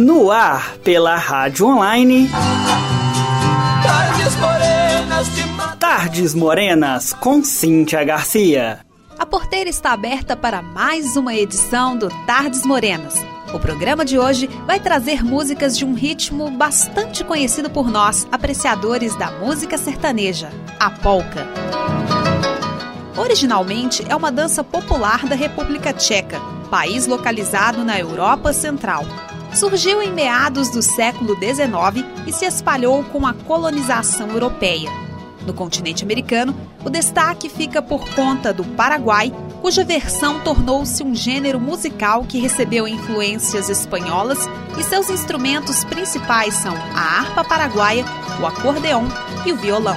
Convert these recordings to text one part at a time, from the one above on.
No ar pela rádio online. Tardes Morenas de Tardes Morenas com Cíntia Garcia. A porteira está aberta para mais uma edição do Tardes Morenas. O programa de hoje vai trazer músicas de um ritmo bastante conhecido por nós, apreciadores da música sertaneja, a polca. Originalmente é uma dança popular da República Tcheca, país localizado na Europa Central. Surgiu em meados do século XIX e se espalhou com a colonização europeia. No continente americano, o destaque fica por conta do Paraguai, cuja versão tornou-se um gênero musical que recebeu influências espanholas e seus instrumentos principais são a harpa paraguaia, o acordeão e o violão.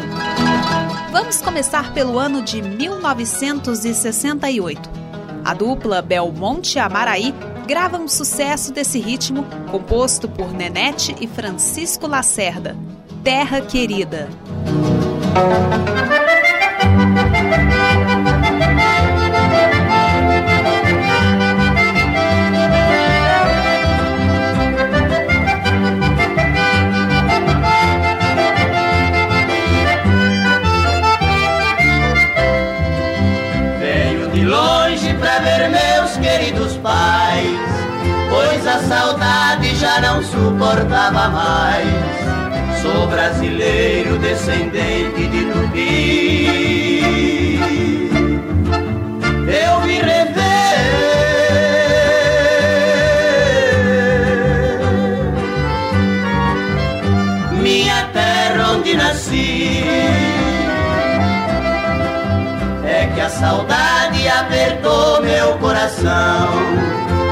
Vamos começar pelo ano de 1968. A dupla Belmonte Amaraí grava um sucesso desse ritmo, composto por Nenete e Francisco Lacerda, Terra Querida. Não suportava mais. Sou brasileiro, descendente de Tupi. Eu me rever minha terra onde nasci. É que a saudade apertou meu coração.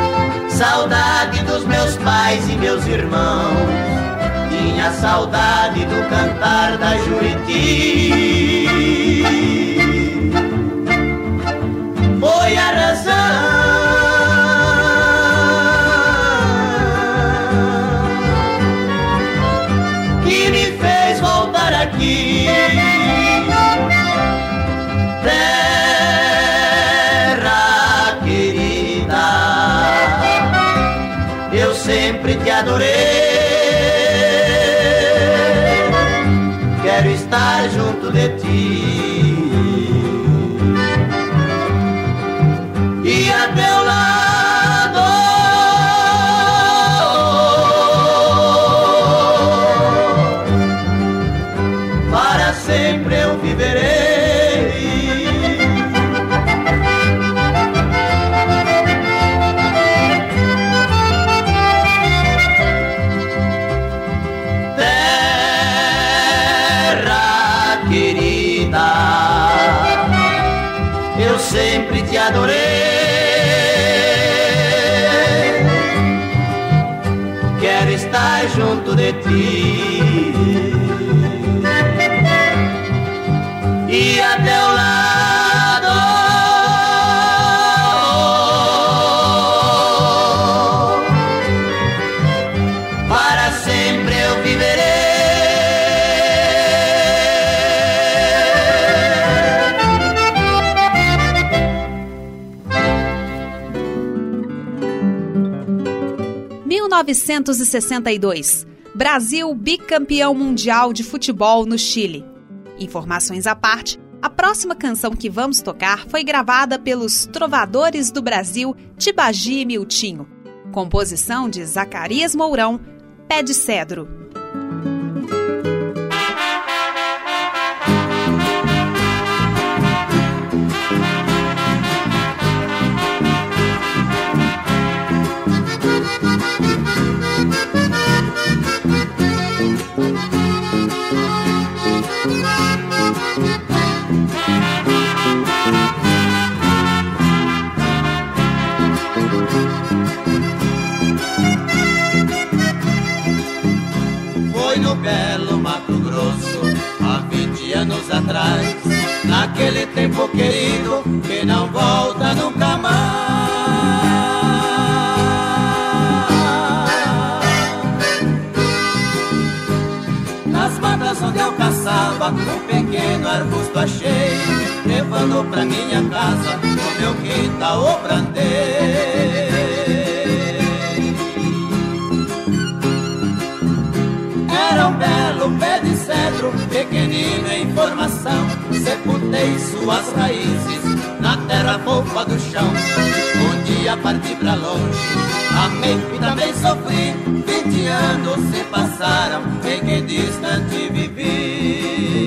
Saudade dos meus pais e meus irmãos. Tinha saudade do cantar da Juriti. Sempre te adorei. Quero estar junto de ti. 1962. Brasil bicampeão mundial de futebol no Chile. Informações à parte, a próxima canção que vamos tocar foi gravada pelos Trovadores do Brasil Tibagi e Miltinho. Composição de Zacarias Mourão, Pé de Cedro. Cedro, pequenino em formação, sepultei suas raízes na terra fofa do chão. Um dia parti pra longe, amei e também sofri. Vinte anos se passaram, em que distante vivi.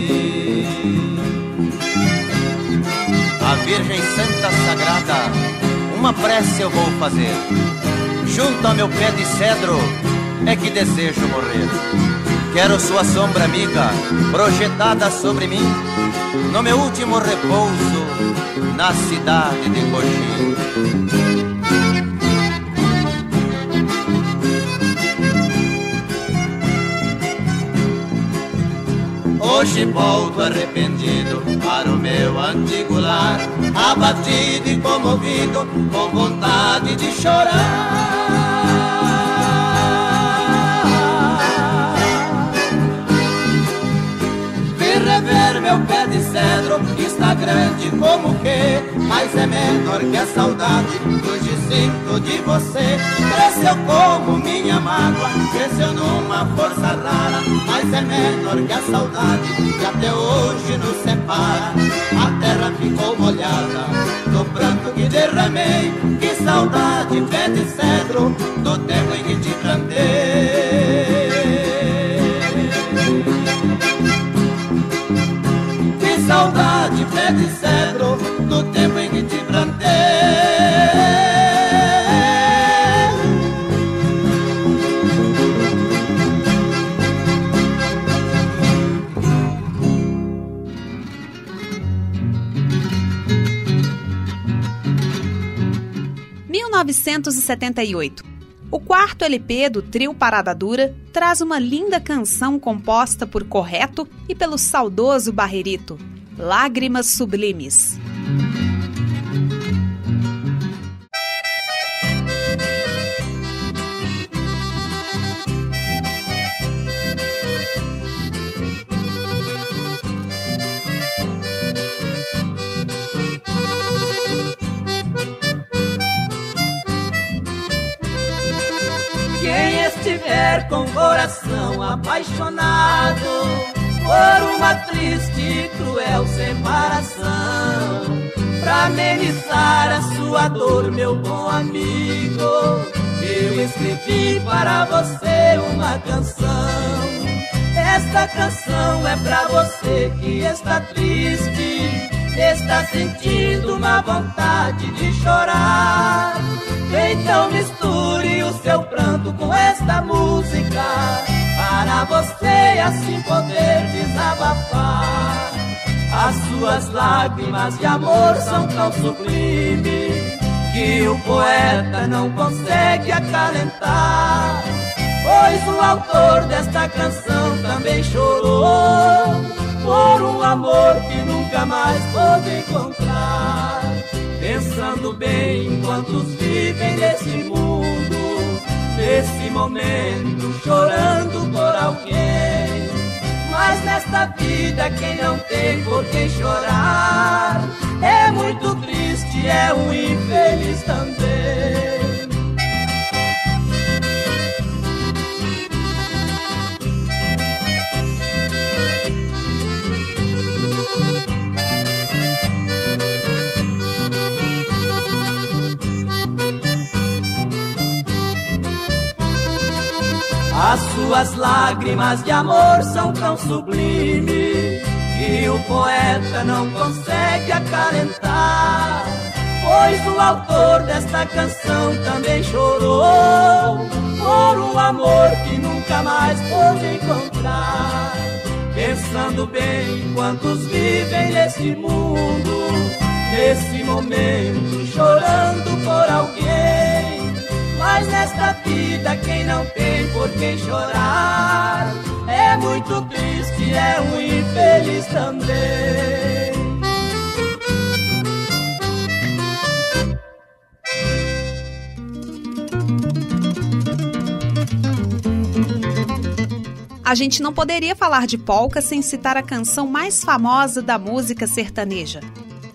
A Virgem Santa Sagrada, uma prece eu vou fazer. Junto ao meu pé de cedro, é que desejo morrer. Quero sua sombra amiga, projetada sobre mim, no meu último repouso, na cidade de Coxim. Hoje volto arrependido para o meu antigo lar, abatido e comovido, com vontade de chorar. Rever meu pé de cedro. Está grande como que Mas é menor que a saudade Hoje sinto de você. Cresceu como minha mágoa Cresceu numa força rara. Mas é menor que a saudade Que até hoje nos separa. A terra ficou molhada Do pranto que derramei. Que saudade, pé de cedro Do tempo em que te plantei saudade, pé de cedro, do tempo em que te plantei. (1978) O quarto LP do trio Parada Dura traz uma linda canção composta por Correto e pelo saudoso Barrerito, Lágrimas Sublimes. Quem estiver com coração apaixonado por uma triste e cruel separação. Pra amenizar a sua dor, meu bom amigo, eu escrevi para você uma canção. Esta canção é pra você que está triste, está sentindo uma vontade de chorar. Então misture o seu pranto com esta música para você assim poder desabafar. As suas lágrimas de amor são tão sublimes que o poeta não consegue acalentar. Pois o autor desta canção também chorou por um amor que nunca mais pôde encontrar. Pensando bem quantos vivem nesse mundo nesse momento chorando por alguém. Mas nesta vida quem não tem por quem chorar é muito triste, é um infeliz também. As suas lágrimas de amor são tão sublimes que o poeta não consegue acalentar. Pois o autor desta canção também chorou por um amor que nunca mais pôde encontrar. Pensando bem quantos vivem nesse mundo, nesse momento, chorando por alguém mas nesta vida quem não tem por quem chorar é muito triste, é um infeliz também. A gente não poderia falar de polca sem citar a canção mais famosa da música sertaneja.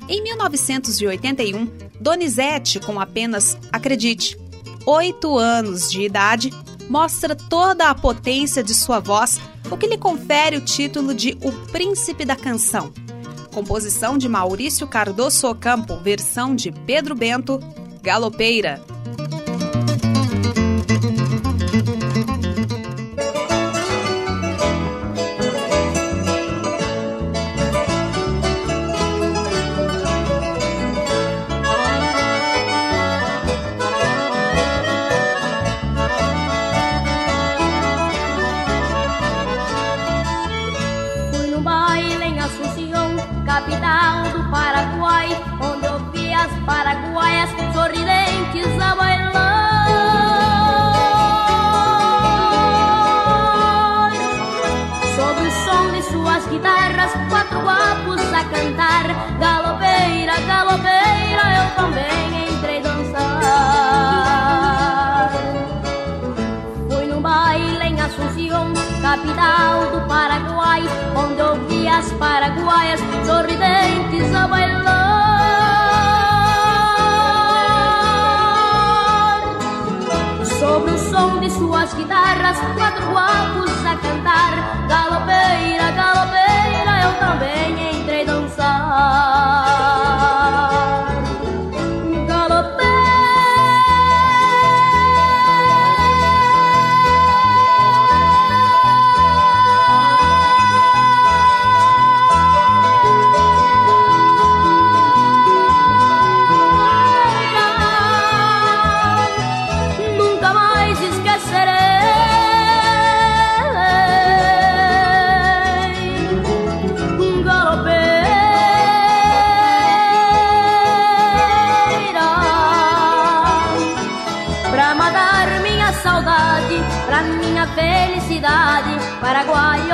Em 1981, Donizete, com apenas, acredite, oito anos de idade, mostra toda a potência de sua voz o que lhe confere o título de O Príncipe da Canção. Composição de Maurício Cardoso Ocampo, versão de Pedro Bento, Galopeira. Guitarras, quatro guapos a cantar.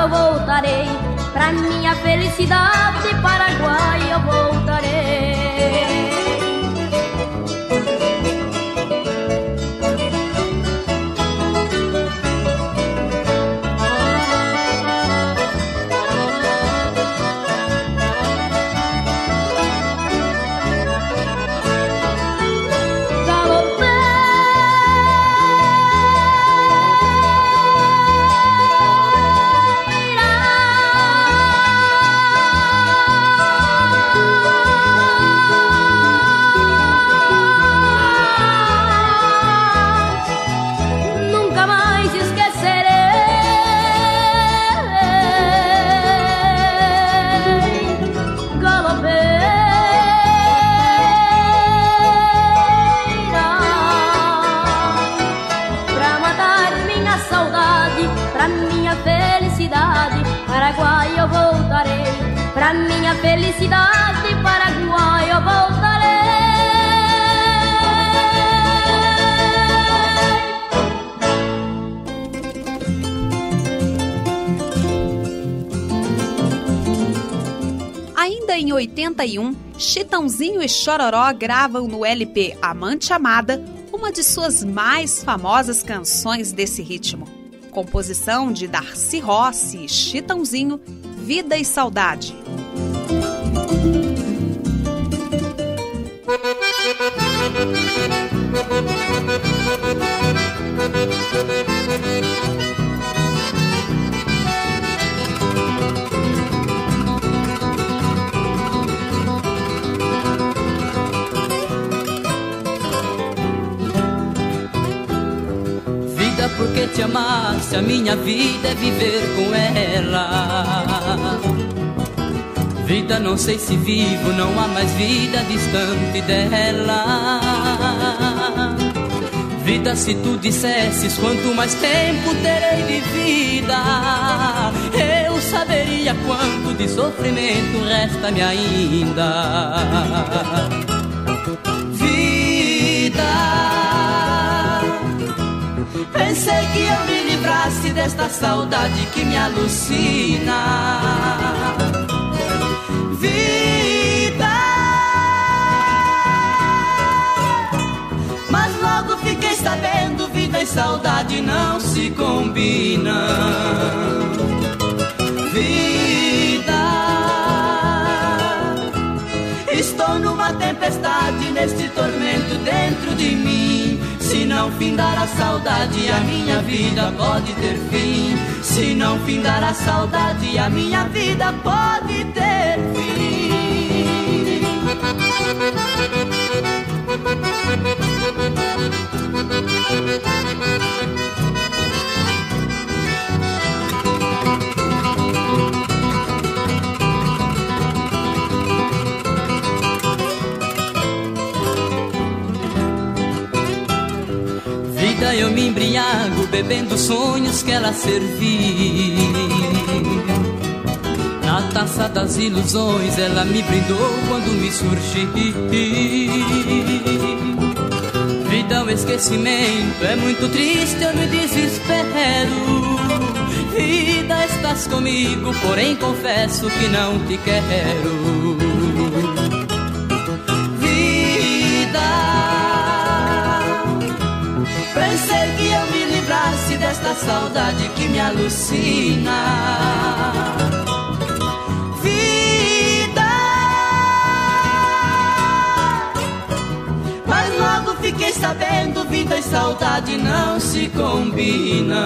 Voltarei, pra minha felicidade, Paraguai eu voltarei. Chitãozinho e Chororó gravam no LP Amante Amada uma de suas mais famosas canções desse ritmo. Composição de Darcy Rossi e Chitãozinho, Vida e Saudade. Vida te amasse, a minha vida é viver com ela. Vida, não sei se vivo, não há mais vida distante dela. Vida, se tu dissesses quanto mais tempo terei de vida, eu saberia quanto de sofrimento resta-me ainda. Vida, pensei que eu me livrasse desta saudade que me alucina vida. Mas logo fiquei sabendo, vida e saudade não se combinam. Vida, estou numa tempestade, neste tormento dentro de mim. Não findar a saudade, a minha vida pode ter fim. Se não findar a saudade, a minha vida pode ter embriago bebendo sonhos que ela serviu. Na taça das ilusões ela me brindou quando me surgi. Vida o esquecimento é muito triste, eu me desespero. Vida estás comigo, porém confesso que não te quero. Desta saudade que me alucina. Vida, mas logo fiquei sabendo: vida e saudade não se combinam.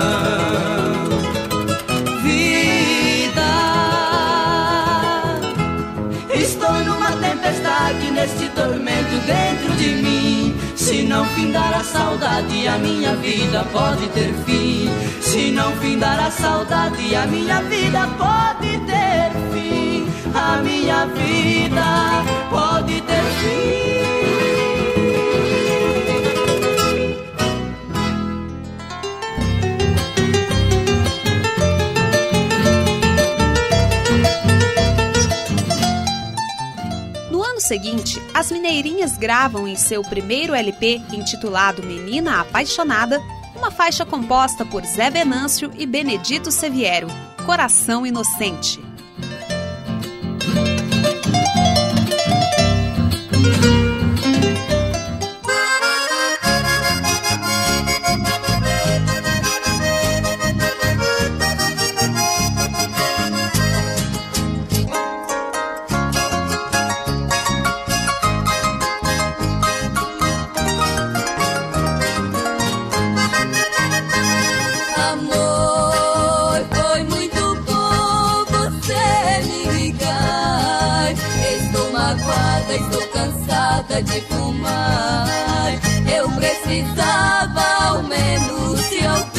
Neste tormento dentro de mim. Se não findar a saudade, a minha vida pode ter fim. Se não findar a saudade, a minha vida pode ter fim. A minha vida pode ter fim. Seguinte, as mineirinhas gravam em seu primeiro LP, intitulado Menina Apaixonada, uma faixa composta por Zé Venâncio e Benedito Seviero, Coração Inocente. estou magoada, estou cansada de fumar. Eu precisava ao menos se eu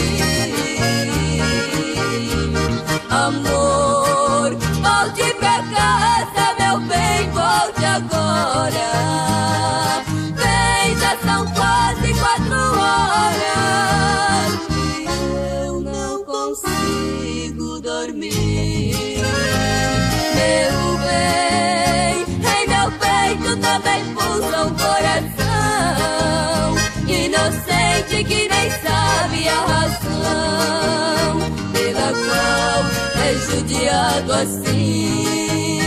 assim.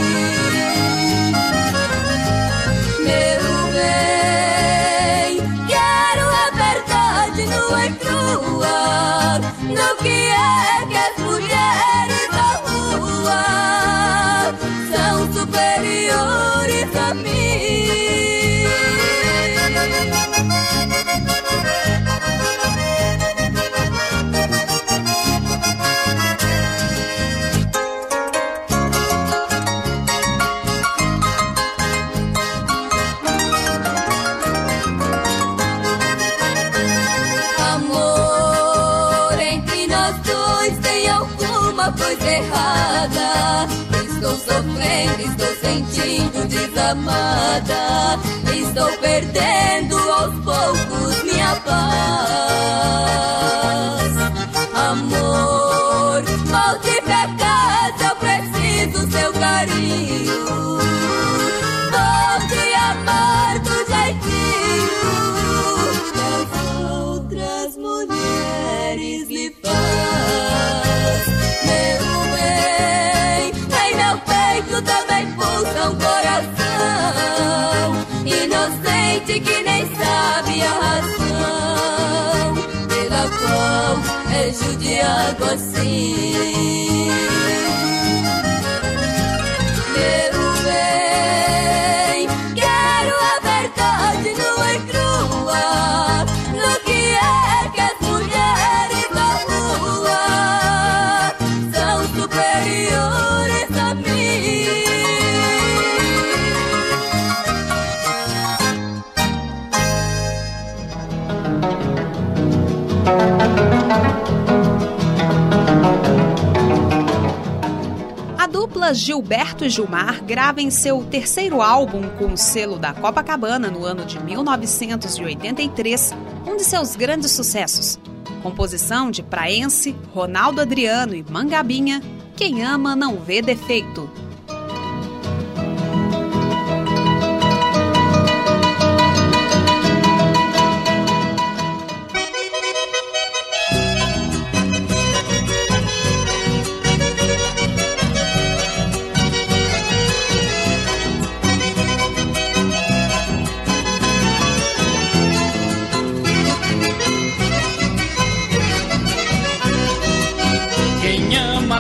Meu bem, quero a verdade no crua, no que é que as mulheres da rua são superiores a mim. Desamada. Estou perdendo aos poucos minha paz. Inocente que nem sabe a razão pela qual é judiado assim. Dupla Gilberto e Gilmar grava em seu terceiro álbum com o selo da Copacabana no ano de 1983 um de seus grandes sucessos. Composição de Praense, Ronaldo Adriano e Mangabinha, Quem Ama Não Vê Defeito.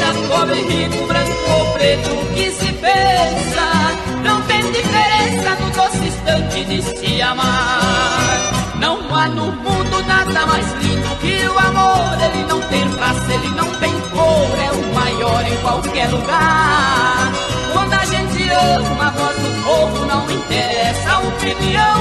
Seja pobre, rico, branco ou preto, o que se pensa não tem diferença no doce instante de se amar. Não há no mundo nada mais lindo que o amor. Ele não tem raça, ele não tem cor, é o maior em qualquer lugar. Quando a gente ama, a voz do povo não interessa. A opinião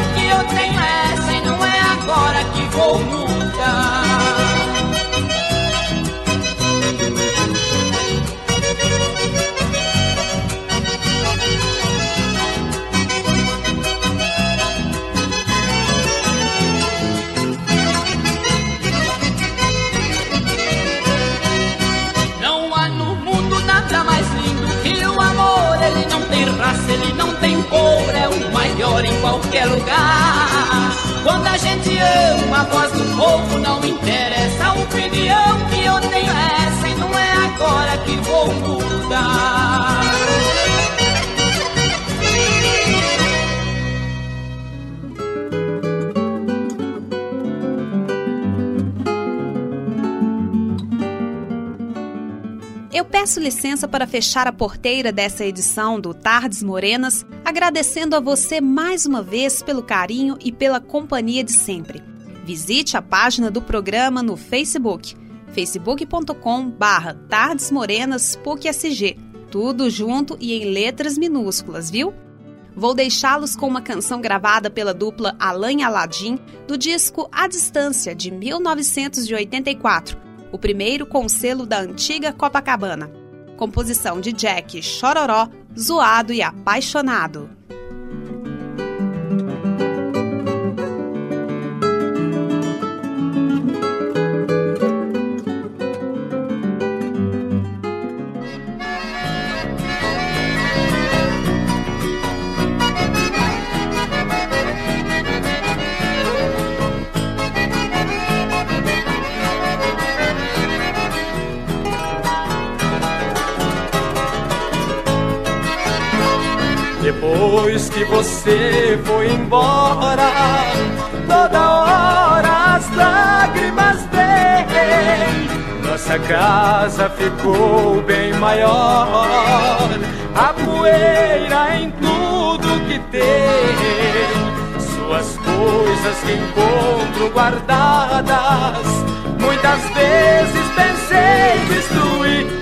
Quando a gente ama, a voz do povo não interessa. A opinião que eu tenho é essa e não é agora que vou mudar. Eu peço licença para fechar a porteira dessa edição do Tardes Morenas, agradecendo a você mais uma vez pelo carinho e pela companhia de sempre. Visite a página do programa no Facebook, facebook.com barra Tardes Morenas tudo junto e em letras minúsculas, viu? Vou deixá-los com uma canção gravada pela dupla Alan Aladim do disco A Distância, de 1984, o primeiro com o selo da antiga Copacabana. Composição de Jack Chororó, zoado e apaixonado. Depois que você foi embora, toda hora as lágrimas vêm. Nossa casa ficou bem maior, a poeira em tudo que tem. Suas coisas que encontro guardadas, muitas vezes pensei destruir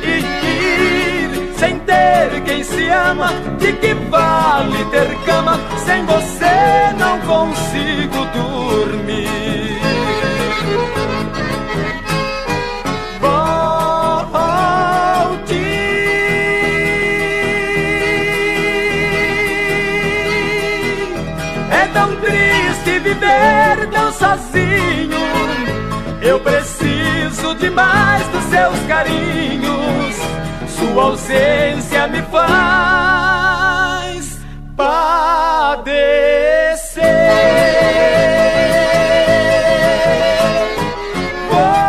quem se ama, de que vale ter cama? Sem você não consigo dormir. Volte. É tão triste viver tão sozinho. Eu preciso demais dos seus carinhos sua ausência me faz padecer. Volte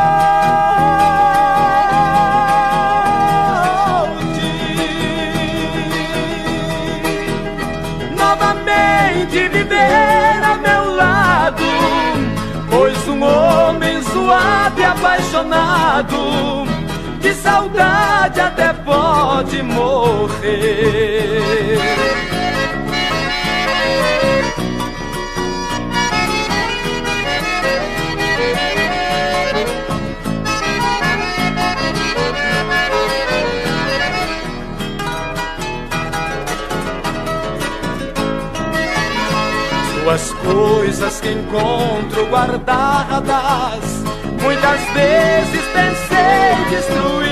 novamente viver ao meu lado, pois um homem suave e apaixonado de saudade até pode morrer. Suas coisas que encontro guardadas muitas vezes pensei destruir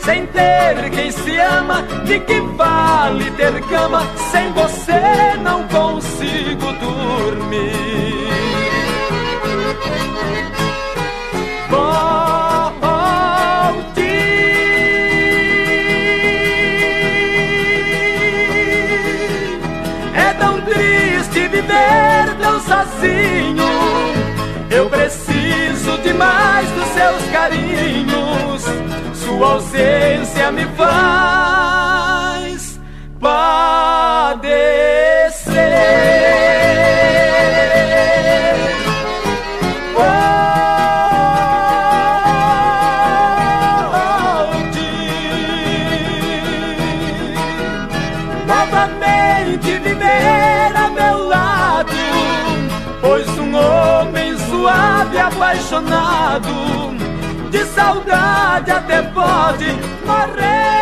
sem ter quem se ama, de que vale ter cama? Sem você não consigo dormir. viver tão sozinho. Eu preciso demais dos seus carinhos. Sua ausência me faz padecer. Saudade até pode morrer.